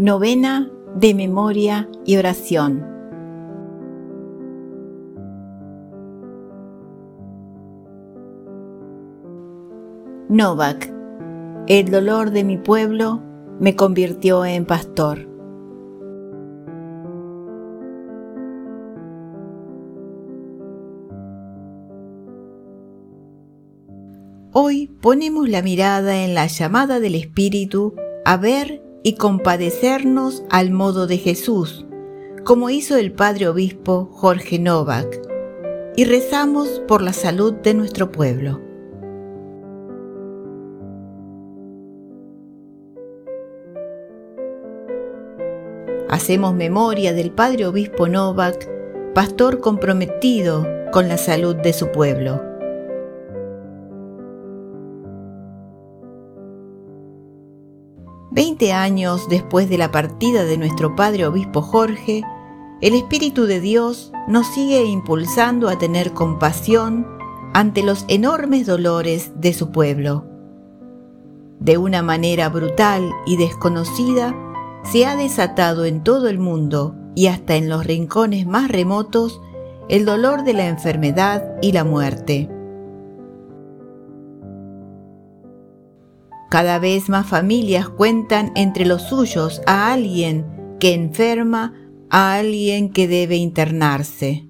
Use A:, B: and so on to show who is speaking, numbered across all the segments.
A: Novena de memoria y oración. Novak, el dolor de mi pueblo me convirtió en pastor. Hoy ponemos la mirada en la llamada del Espíritu a ver y compadecernos al modo de Jesús, como hizo el Padre Obispo Jorge Novak, y rezamos por la salud de nuestro pueblo. Hacemos memoria del Padre Obispo Novak, pastor comprometido con la salud de su pueblo. Veinte años después de la partida de nuestro Padre Obispo Jorge, el Espíritu de Dios nos sigue impulsando a tener compasión ante los enormes dolores de su pueblo. De una manera brutal y desconocida, se ha desatado en todo el mundo y hasta en los rincones más remotos el dolor de la enfermedad y la muerte. Cada vez más familias cuentan entre los suyos a alguien que enferma, a alguien que debe internarse.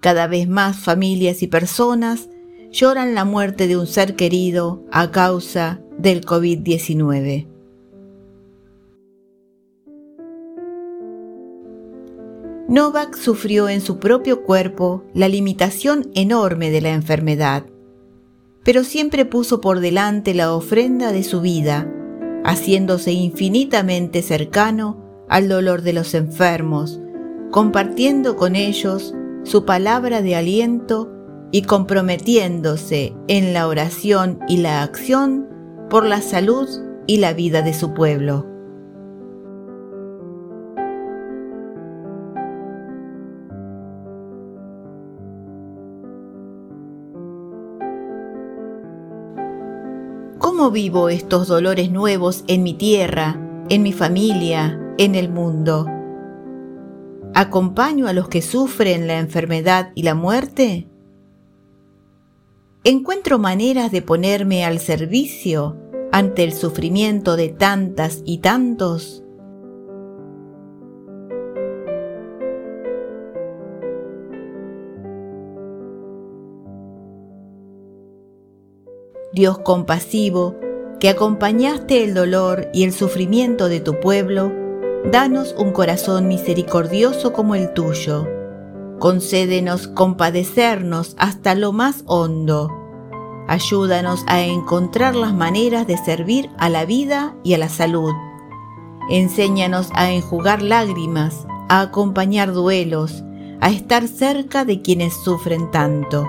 A: Cada vez más familias y personas lloran la muerte de un ser querido a causa del COVID-19. Novak sufrió en su propio cuerpo la limitación enorme de la enfermedad pero siempre puso por delante la ofrenda de su vida, haciéndose infinitamente cercano al dolor de los enfermos, compartiendo con ellos su palabra de aliento y comprometiéndose en la oración y la acción por la salud y la vida de su pueblo. ¿Cómo vivo estos dolores nuevos en mi tierra, en mi familia, en el mundo? ¿Acompaño a los que sufren la enfermedad y la muerte? ¿Encuentro maneras de ponerme al servicio ante el sufrimiento de tantas y tantos? Dios compasivo, que acompañaste el dolor y el sufrimiento de tu pueblo, danos un corazón misericordioso como el tuyo. Concédenos compadecernos hasta lo más hondo. Ayúdanos a encontrar las maneras de servir a la vida y a la salud. Enséñanos a enjugar lágrimas, a acompañar duelos, a estar cerca de quienes sufren tanto.